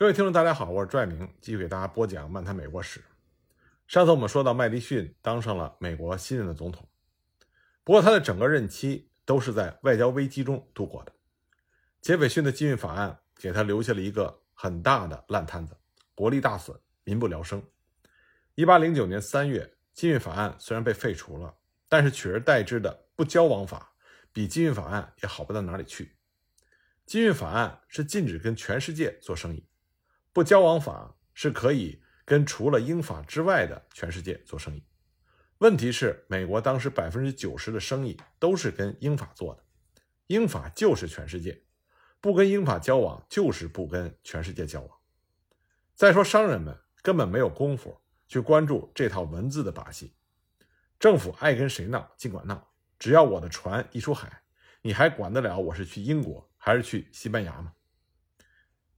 各位听众，大家好，我是拽明，继续给大家播讲漫谈美国史。上次我们说到麦迪逊当上了美国新任的总统，不过他的整个任期都是在外交危机中度过的。杰斐逊的禁运法案给他留下了一个很大的烂摊子，国力大损，民不聊生。一八零九年三月，禁运法案虽然被废除了，但是取而代之的不交往法比禁运法案也好不到哪里去。禁运法案是禁止跟全世界做生意。不交往法是可以跟除了英法之外的全世界做生意。问题是，美国当时百分之九十的生意都是跟英法做的，英法就是全世界，不跟英法交往就是不跟全世界交往。再说，商人们根本没有功夫去关注这套文字的把戏。政府爱跟谁闹尽管闹，只要我的船一出海，你还管得了我是去英国还是去西班牙吗？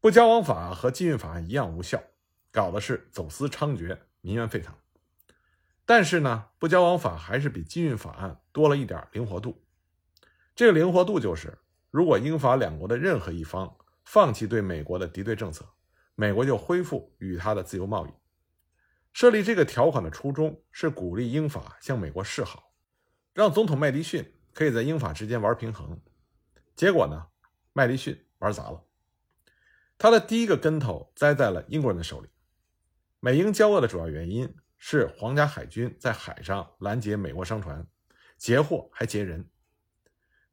不交往法和禁运法案一样无效，搞的是走私猖獗，民怨沸腾。但是呢，不交往法还是比禁运法案多了一点灵活度。这个灵活度就是，如果英法两国的任何一方放弃对美国的敌对政策，美国就恢复与他的自由贸易。设立这个条款的初衷是鼓励英法向美国示好，让总统麦迪逊可以在英法之间玩平衡。结果呢，麦迪逊玩砸了。他的第一个跟头栽在了英国人的手里。美英交恶的主要原因是皇家海军在海上拦截美国商船，截货还劫人。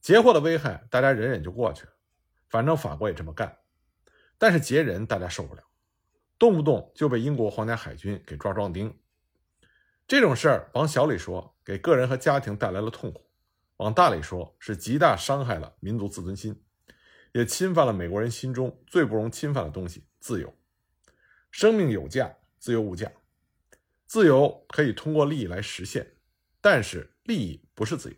截货的危害大家忍忍就过去了，反正法国也这么干。但是劫人大家受不了，动不动就被英国皇家海军给抓壮丁。这种事儿往小里说，给个人和家庭带来了痛苦；往大里说，是极大伤害了民族自尊心。也侵犯了美国人心中最不容侵犯的东西——自由。生命有价，自由无价。自由可以通过利益来实现，但是利益不是自由。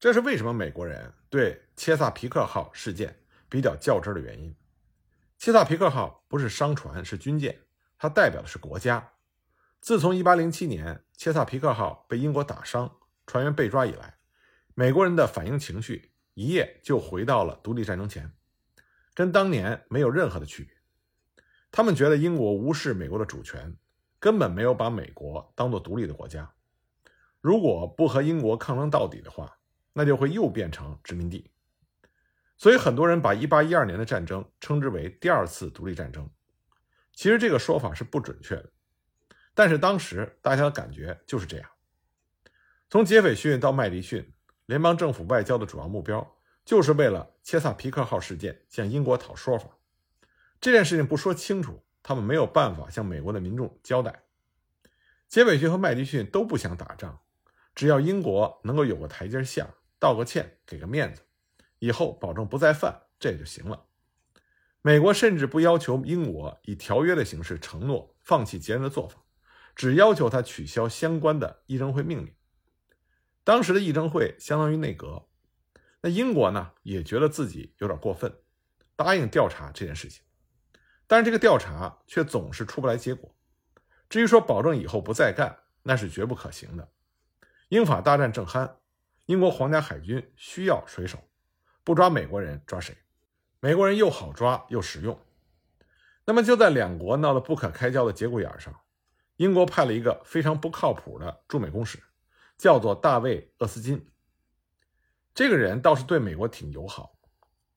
这是为什么美国人对切萨皮克号事件比较较真的原因。切萨皮克号不是商船，是军舰，它代表的是国家。自从1807年切萨皮克号被英国打伤、船员被抓以来，美国人的反应情绪。一夜就回到了独立战争前，跟当年没有任何的区别。他们觉得英国无视美国的主权，根本没有把美国当做独立的国家。如果不和英国抗争到底的话，那就会又变成殖民地。所以很多人把1812年的战争称之为第二次独立战争。其实这个说法是不准确的，但是当时大家的感觉就是这样。从杰斐逊到麦迪逊。联邦政府外交的主要目标，就是为了切萨皮克号事件向英国讨说法。这件事情不说清楚，他们没有办法向美国的民众交代。杰斐逊和麦迪逊都不想打仗，只要英国能够有个台阶下，道个歉，给个面子，以后保证不再犯，这就行了。美国甚至不要求英国以条约的形式承诺放弃劫人的做法，只要求他取消相关的议政会命令。当时的议政会相当于内阁，那英国呢也觉得自己有点过分，答应调查这件事情，但是这个调查却总是出不来结果。至于说保证以后不再干，那是绝不可行的。英法大战正酣，英国皇家海军需要水手，不抓美国人抓谁？美国人又好抓又实用。那么就在两国闹得不可开交的节骨眼上，英国派了一个非常不靠谱的驻美公使。叫做大卫·厄斯金，这个人倒是对美国挺友好，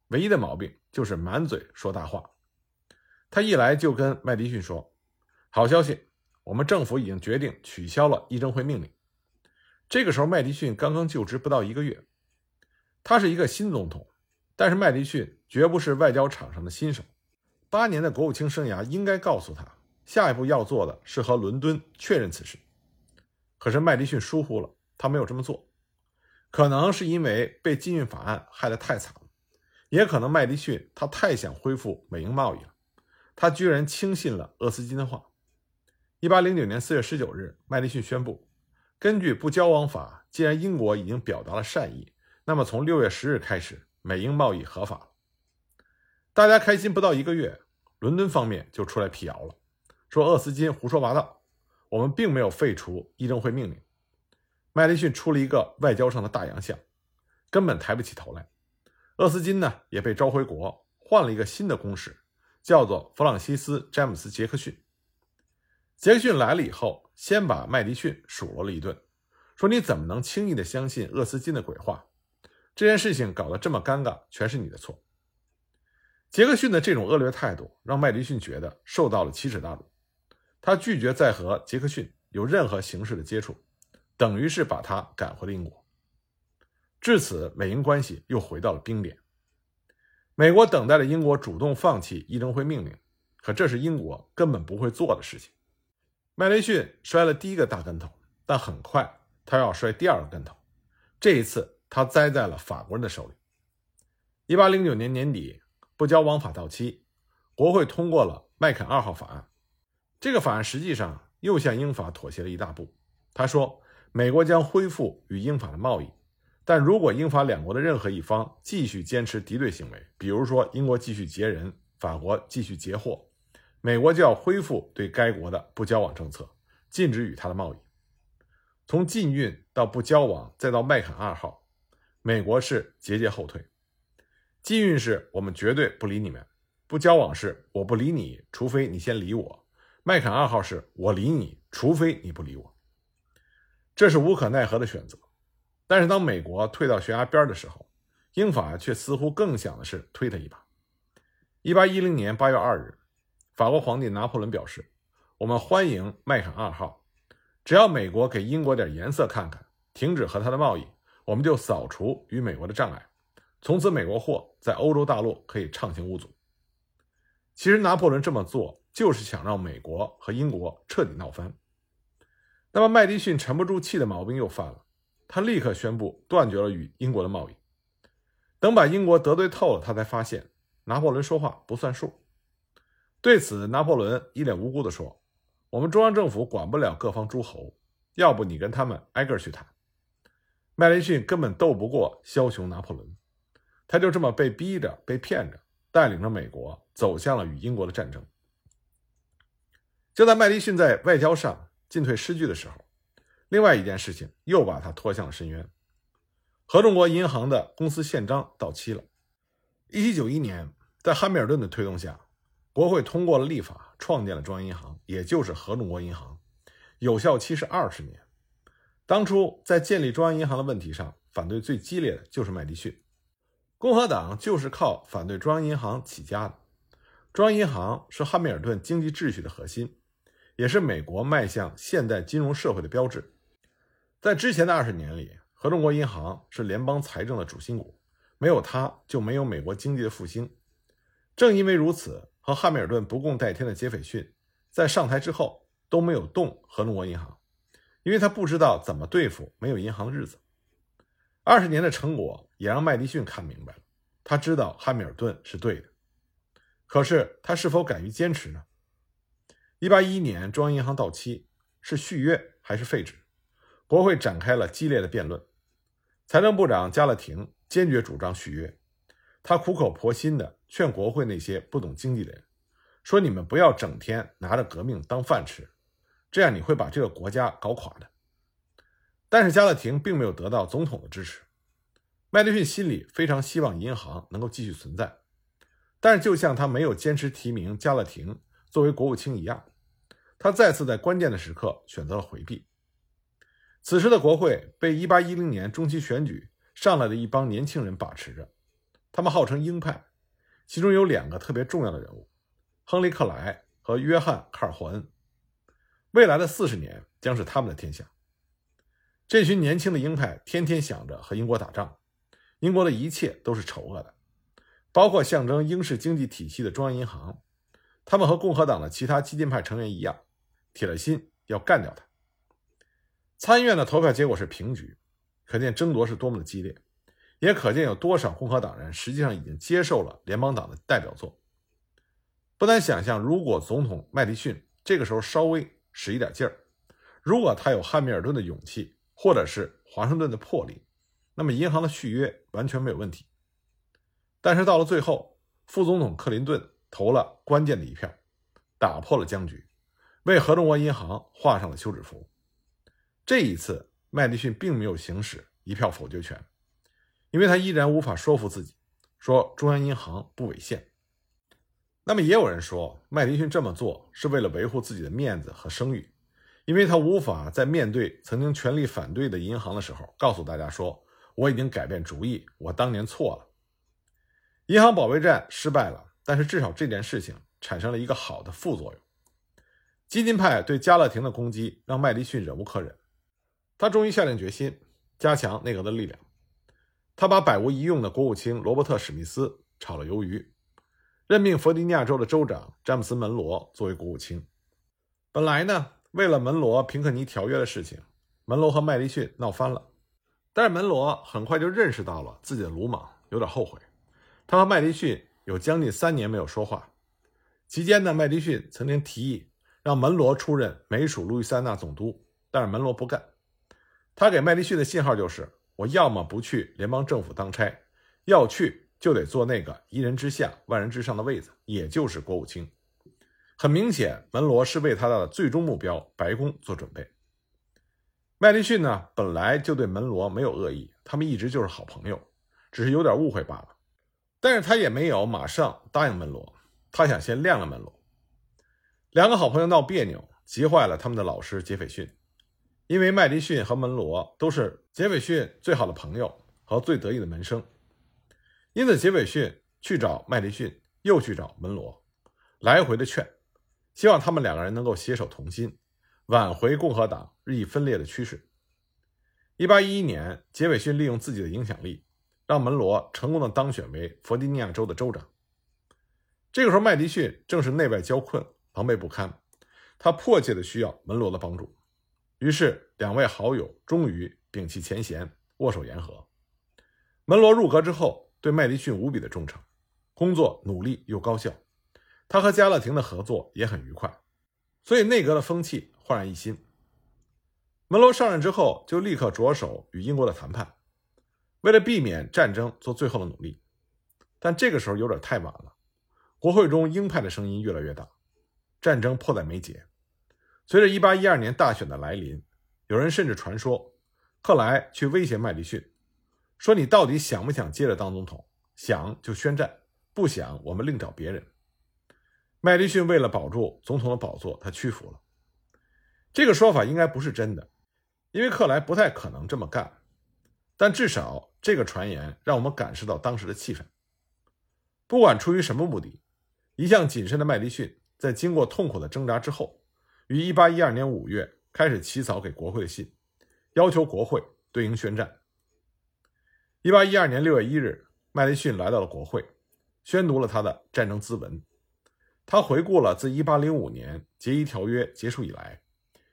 唯一的毛病就是满嘴说大话。他一来就跟麦迪逊说：“好消息，我们政府已经决定取消了议政会命令。”这个时候，麦迪逊刚刚就职不到一个月，他是一个新总统，但是麦迪逊绝不是外交场上的新手，八年的国务卿生涯应该告诉他，下一步要做的是和伦敦确认此事。可是麦迪逊疏忽了，他没有这么做，可能是因为被禁运法案害得太惨了，也可能麦迪逊他太想恢复美英贸易了，他居然轻信了厄斯金的话。一八零九年四月十九日，麦迪逊宣布，根据不交往法，既然英国已经表达了善意，那么从六月十日开始，美英贸易合法了。大家开心不到一个月，伦敦方面就出来辟谣了，说厄斯金胡说八道。我们并没有废除议政会命令，麦迪逊出了一个外交上的大洋相，根本抬不起头来。厄斯金呢也被召回国，换了一个新的公使，叫做弗朗西斯·詹姆斯·杰克逊。杰克逊来了以后，先把麦迪逊数落了一顿，说：“你怎么能轻易的相信厄斯金的鬼话？这件事情搞得这么尴尬，全是你的错。”杰克逊的这种恶劣态度让麦迪逊觉得受到了奇耻大辱，他拒绝再和杰克逊有任何形式的接触，等于是把他赶回了英国。至此，美英关系又回到了冰点。美国等待着英国主动放弃议政会命令，可这是英国根本不会做的事情。麦迪逊摔了第一个大跟头，但很快他要摔第二个跟头。这一次，他栽在了法国人的手里。1809年年底。不交王法到期，国会通过了麦肯二号法案。这个法案实际上又向英法妥协了一大步。他说，美国将恢复与英法的贸易，但如果英法两国的任何一方继续坚持敌对行为，比如说英国继续劫人，法国继续劫货，美国就要恢复对该国的不交往政策，禁止与他的贸易。从禁运到不交往，再到麦肯二号，美国是节节后退。禁运是我们绝对不理你们，不交往是我不理你，除非你先理我。麦肯二号是我理你，除非你不理我。这是无可奈何的选择。但是当美国退到悬崖边的时候，英法却似乎更想的是推他一把。一八一零年八月二日，法国皇帝拿破仑表示：“我们欢迎麦肯二号，只要美国给英国点颜色看看，停止和他的贸易，我们就扫除与美国的障碍。”从此，美国货在欧洲大陆可以畅行无阻。其实，拿破仑这么做就是想让美国和英国彻底闹翻。那么，麦迪逊沉不住气的毛病又犯了，他立刻宣布断绝了与英国的贸易。等把英国得罪透了，他才发现拿破仑说话不算数。对此，拿破仑一脸无辜地说：“我们中央政府管不了各方诸侯，要不你跟他们挨个去谈。”麦迪逊根本斗不过枭雄拿破仑。他就这么被逼着、被骗着，带领着美国走向了与英国的战争。就在麦迪逊在外交上进退失据的时候，另外一件事情又把他拖向了深渊。合众国银行的公司宪章到期了。1791年，在汉密尔顿的推动下，国会通过了立法，创建了中央银行，也就是合众国银行，有效期是二十年。当初在建立中央银行的问题上，反对最激烈的就是麦迪逊。共和党就是靠反对中央银行起家的。中央银行是汉密尔顿经济秩序的核心，也是美国迈向现代金融社会的标志。在之前的二十年里，合众国银行是联邦财政的主心骨，没有它就没有美国经济的复兴。正因为如此，和汉密尔顿不共戴天的杰斐逊在上台之后都没有动合众国银行，因为他不知道怎么对付没有银行的日子。二十年的成果也让麦迪逊看明白了，他知道汉密尔顿是对的，可是他是否敢于坚持呢？一八一一年，中央银行到期，是续约还是废止？国会展开了激烈的辩论。财政部长加勒廷坚决主张续约，他苦口婆心地劝国会那些不懂经济的人，说：“你们不要整天拿着革命当饭吃，这样你会把这个国家搞垮的。”但是加勒廷并没有得到总统的支持。麦迪逊心里非常希望银行能够继续存在，但是就像他没有坚持提名加勒廷作为国务卿一样，他再次在关键的时刻选择了回避。此时的国会被1810年中期选举上来的一帮年轻人把持着，他们号称鹰派，其中有两个特别重要的人物：亨利·克莱和约翰·卡尔霍恩。未来的四十年将是他们的天下。这群年轻的鹰派天天想着和英国打仗，英国的一切都是丑恶的，包括象征英式经济体系的中央银行。他们和共和党的其他激进派成员一样，铁了心要干掉他。参议院的投票结果是平局，可见争夺是多么的激烈，也可见有多少共和党人实际上已经接受了联邦党的代表作。不难想象，如果总统麦迪逊这个时候稍微使一点劲儿，如果他有汉密尔顿的勇气。或者是华盛顿的魄力，那么银行的续约完全没有问题。但是到了最后，副总统克林顿投了关键的一票，打破了僵局，为合众国银行画上了休止符。这一次，麦迪逊并没有行使一票否决权，因为他依然无法说服自己，说中央银行不违宪。那么也有人说，麦迪逊这么做是为了维护自己的面子和声誉，因为他无法在面对曾经全力反对的银行的时候，告诉大家说我已经改变主意，我当年错了。银行保卫战失败了，但是至少这件事情产生了一个好的副作用。激进派对加勒廷的攻击让麦迪逊忍无可忍，他终于下定决心加强内阁的力量。他把百无一用的国务卿罗伯特·史密斯炒了鱿鱼。任命弗吉尼亚州的州长詹姆斯·门罗作为国务卿。本来呢，为了门罗平克尼条约的事情，门罗和麦迪逊闹翻了。但是门罗很快就认识到了自己的鲁莽，有点后悔。他和麦迪逊有将近三年没有说话。期间呢，麦迪逊曾经提议让门罗出任美属路易斯安那总督，但是门罗不干。他给麦迪逊的信号就是：我要么不去联邦政府当差，要去。就得做那个一人之下万人之上的位子，也就是国务卿。很明显，门罗是为他的最终目标白宫做准备。麦迪逊呢，本来就对门罗没有恶意，他们一直就是好朋友，只是有点误会罢了。但是他也没有马上答应门罗，他想先晾了门罗。两个好朋友闹别扭，急坏了他们的老师杰斐逊，因为麦迪逊和门罗都是杰斐逊最好的朋友和最得意的门生。因此，杰斐逊去找麦迪逊，又去找门罗，来回的劝，希望他们两个人能够携手同心，挽回共和党日益分裂的趋势。一八一一年，杰斐逊利用自己的影响力，让门罗成功的当选为弗吉尼亚州的州长。这个时候，麦迪逊正是内外交困，狼狈不堪，他迫切的需要门罗的帮助。于是，两位好友终于摒弃前嫌，握手言和。门罗入阁之后。对麦迪逊无比的忠诚，工作努力又高效，他和加勒廷的合作也很愉快，所以内阁的风气焕然一新。门罗上任之后，就立刻着手与英国的谈判，为了避免战争做最后的努力。但这个时候有点太晚了，国会中鹰派的声音越来越大，战争迫在眉睫。随着1812年大选的来临，有人甚至传说，克莱去威胁麦迪逊。说你到底想不想接着当总统？想就宣战，不想我们另找别人。麦迪逊为了保住总统的宝座，他屈服了。这个说法应该不是真的，因为克莱不太可能这么干。但至少这个传言让我们感受到当时的气氛。不管出于什么目的，一向谨慎的麦迪逊在经过痛苦的挣扎之后，于1812年5月开始起草给国会的信，要求国会对应宣战。一八一二年六月一日，麦迪逊来到了国会，宣读了他的战争咨文。他回顾了自一八零五年结伊条约结束以来，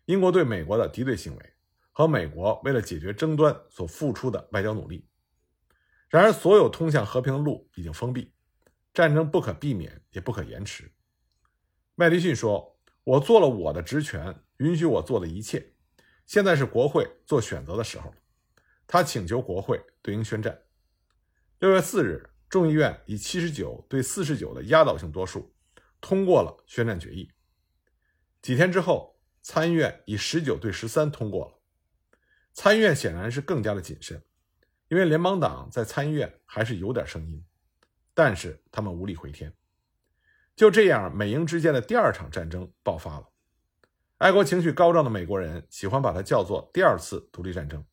英国对美国的敌对行为和美国为了解决争端所付出的外交努力。然而，所有通向和平的路已经封闭，战争不可避免，也不可延迟。麦迪逊说：“我做了我的职权允许我做的一切，现在是国会做选择的时候。”他请求国会对应宣战。六月四日，众议院以七十九对四十九的压倒性多数通过了宣战决议。几天之后，参议院以十九对十三通过了。参议院显然是更加的谨慎，因为联邦党在参议院还是有点声音，但是他们无力回天。就这样，美英之间的第二场战争爆发了。爱国情绪高涨的美国人喜欢把它叫做“第二次独立战争”。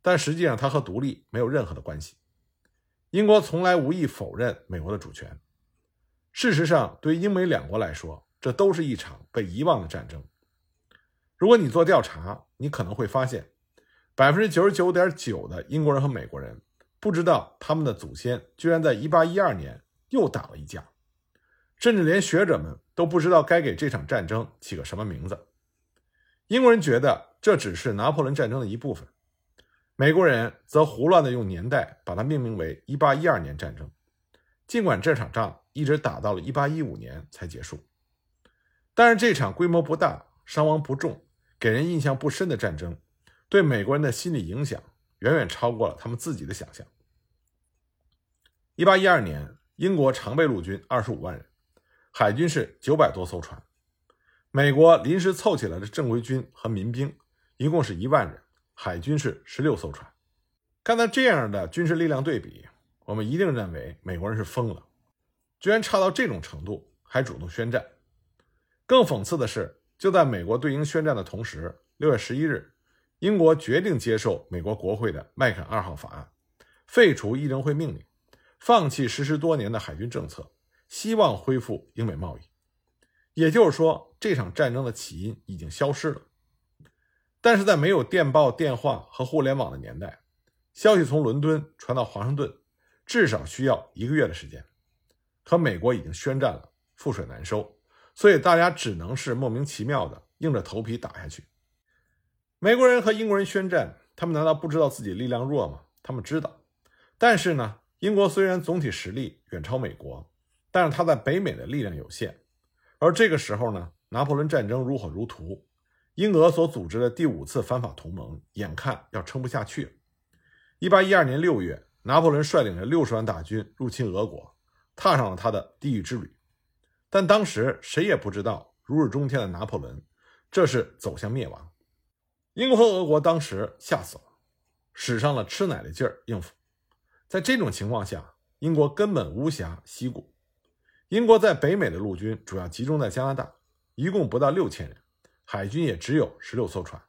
但实际上，它和独立没有任何的关系。英国从来无意否认美国的主权。事实上，对于英美两国来说，这都是一场被遗忘的战争。如果你做调查，你可能会发现，百分之九十九点九的英国人和美国人不知道他们的祖先居然在一八一二年又打了一架，甚至连学者们都不知道该给这场战争起个什么名字。英国人觉得这只是拿破仑战争的一部分。美国人则胡乱地用年代把它命名为1812年战争，尽管这场仗一直打到了1815年才结束。但是这场规模不大、伤亡不重、给人印象不深的战争，对美国人的心理影响远远超过了他们自己的想象。1812年，英国常备陆军25万人，海军是900多艘船，美国临时凑起来的正规军和民兵一共是一万人。海军是十六艘船，看到这样的军事力量对比，我们一定认为美国人是疯了，居然差到这种程度，还主动宣战。更讽刺的是，就在美国对英宣战的同时，六月十一日，英国决定接受美国国会的麦肯二号法案，废除议政会命令，放弃实施多年的海军政策，希望恢复英美贸易。也就是说，这场战争的起因已经消失了。但是在没有电报、电话和互联网的年代，消息从伦敦传到华盛顿，至少需要一个月的时间。可美国已经宣战了，覆水难收，所以大家只能是莫名其妙的硬着头皮打下去。美国人和英国人宣战，他们难道不知道自己力量弱吗？他们知道。但是呢，英国虽然总体实力远超美国，但是他在北美的力量有限。而这个时候呢，拿破仑战争如火如荼，英俄所组织的第五次反法同盟眼看要撑不下去了。一八一二年六月，拿破仑率领着六十万大军入侵俄国，踏上了他的地狱之旅。但当时谁也不知道，如日中天的拿破仑，这是走向灭亡。英国和俄国当时吓死了，使上了吃奶的劲儿应付。在这种情况下，英国根本无暇西顾。英国在北美的陆军主要集中在加拿大，一共不到六千人，海军也只有十六艘船。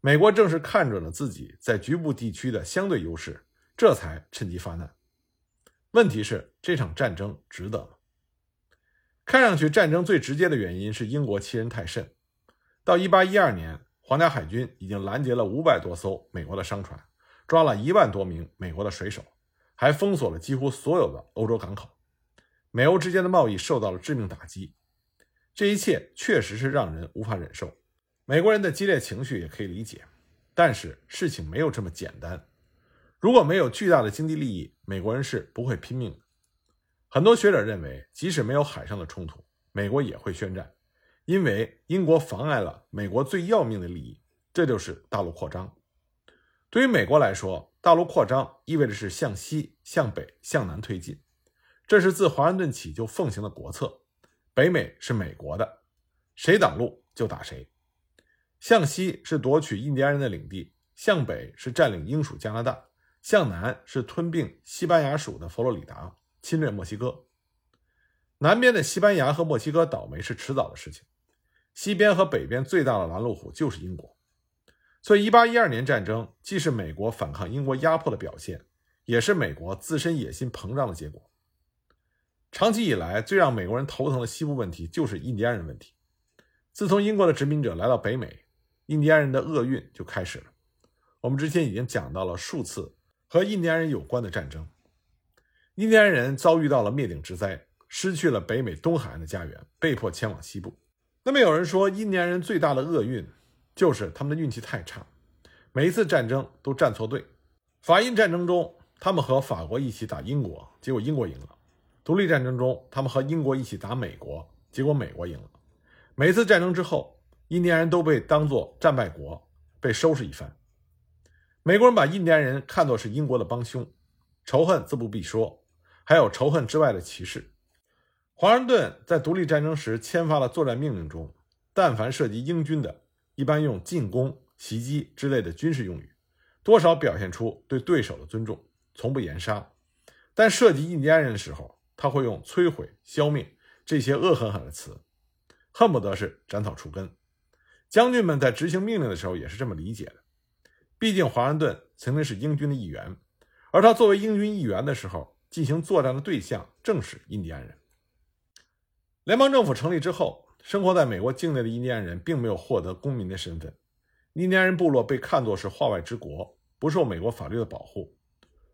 美国正是看准了自己在局部地区的相对优势，这才趁机发难。问题是这场战争值得吗？看上去战争最直接的原因是英国欺人太甚。到一八一二年，皇家海军已经拦截了五百多艘美国的商船，抓了一万多名美国的水手，还封锁了几乎所有的欧洲港口。美欧之间的贸易受到了致命打击，这一切确实是让人无法忍受。美国人的激烈情绪也可以理解，但是事情没有这么简单。如果没有巨大的经济利益，美国人是不会拼命的。很多学者认为，即使没有海上的冲突，美国也会宣战，因为英国妨碍了美国最要命的利益，这就是大陆扩张。对于美国来说，大陆扩张意味着是向西、向北、向南推进。这是自华盛顿起就奉行的国策，北美是美国的，谁挡路就打谁。向西是夺取印第安人的领地，向北是占领英属加拿大，向南是吞并西班牙属的佛罗里达，侵略墨西哥。南边的西班牙和墨西哥倒霉是迟早的事情，西边和北边最大的拦路虎就是英国。所以，1812年战争既是美国反抗英国压迫的表现，也是美国自身野心膨胀的结果。长期以来，最让美国人头疼的西部问题就是印第安人问题。自从英国的殖民者来到北美，印第安人的厄运就开始了。我们之前已经讲到了数次和印第安人有关的战争。印第安人遭遇到了灭顶之灾，失去了北美东海岸的家园，被迫迁往西部。那么有人说，印第安人最大的厄运就是他们的运气太差，每一次战争都站错队。法印战争中，他们和法国一起打英国，结果英国赢了。独立战争中，他们和英国一起打美国，结果美国赢了。每次战争之后，印第安人都被当作战败国，被收拾一番。美国人把印第安人看作是英国的帮凶，仇恨自不必说，还有仇恨之外的歧视。华盛顿在独立战争时签发了作战命令中，但凡涉及英军的，一般用进攻、袭击之类的军事用语，多少表现出对对手的尊重，从不言杀。但涉及印第安人的时候，他会用摧毁、消灭这些恶狠狠的词，恨不得是斩草除根。将军们在执行命令的时候也是这么理解的。毕竟华盛顿曾经是英军的一员，而他作为英军一员的时候，进行作战的对象正是印第安人。联邦政府成立之后，生活在美国境内的印第安人并没有获得公民的身份，印第安人部落被看作是化外之国，不受美国法律的保护。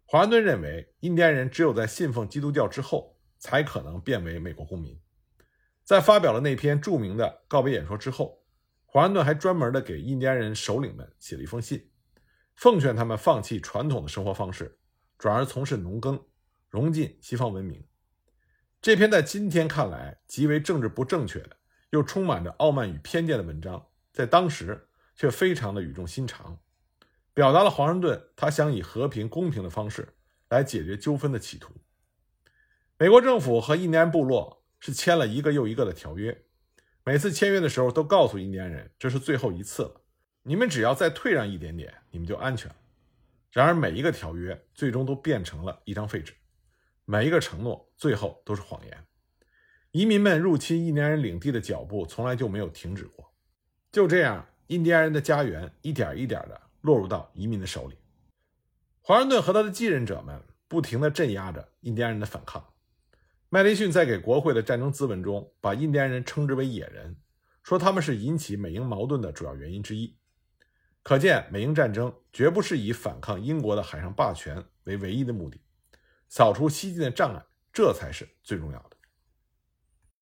华盛顿认为，印第安人只有在信奉基督教之后。才可能变为美国公民。在发表了那篇著名的告别演说之后，华盛顿还专门的给印第安人首领们写了一封信，奉劝他们放弃传统的生活方式，转而从事农耕，融进西方文明。这篇在今天看来极为政治不正确的，又充满着傲慢与偏见的文章，在当时却非常的语重心长，表达了华盛顿他想以和平公平的方式来解决纠纷的企图。美国政府和印第安部落是签了一个又一个的条约，每次签约的时候都告诉印第安人这是最后一次了，你们只要再退让一点点，你们就安全了。然而每一个条约最终都变成了一张废纸，每一个承诺最后都是谎言。移民们入侵印第安人领地的脚步从来就没有停止过。就这样，印第安人的家园一点一点的落入到移民的手里。华盛顿和他的继任者们不停地镇压着印第安人的反抗。麦迪逊在给国会的战争咨文中，把印第安人称之为野人，说他们是引起美英矛盾的主要原因之一。可见，美英战争绝不是以反抗英国的海上霸权为唯一的目的，扫除西进的障碍，这才是最重要的。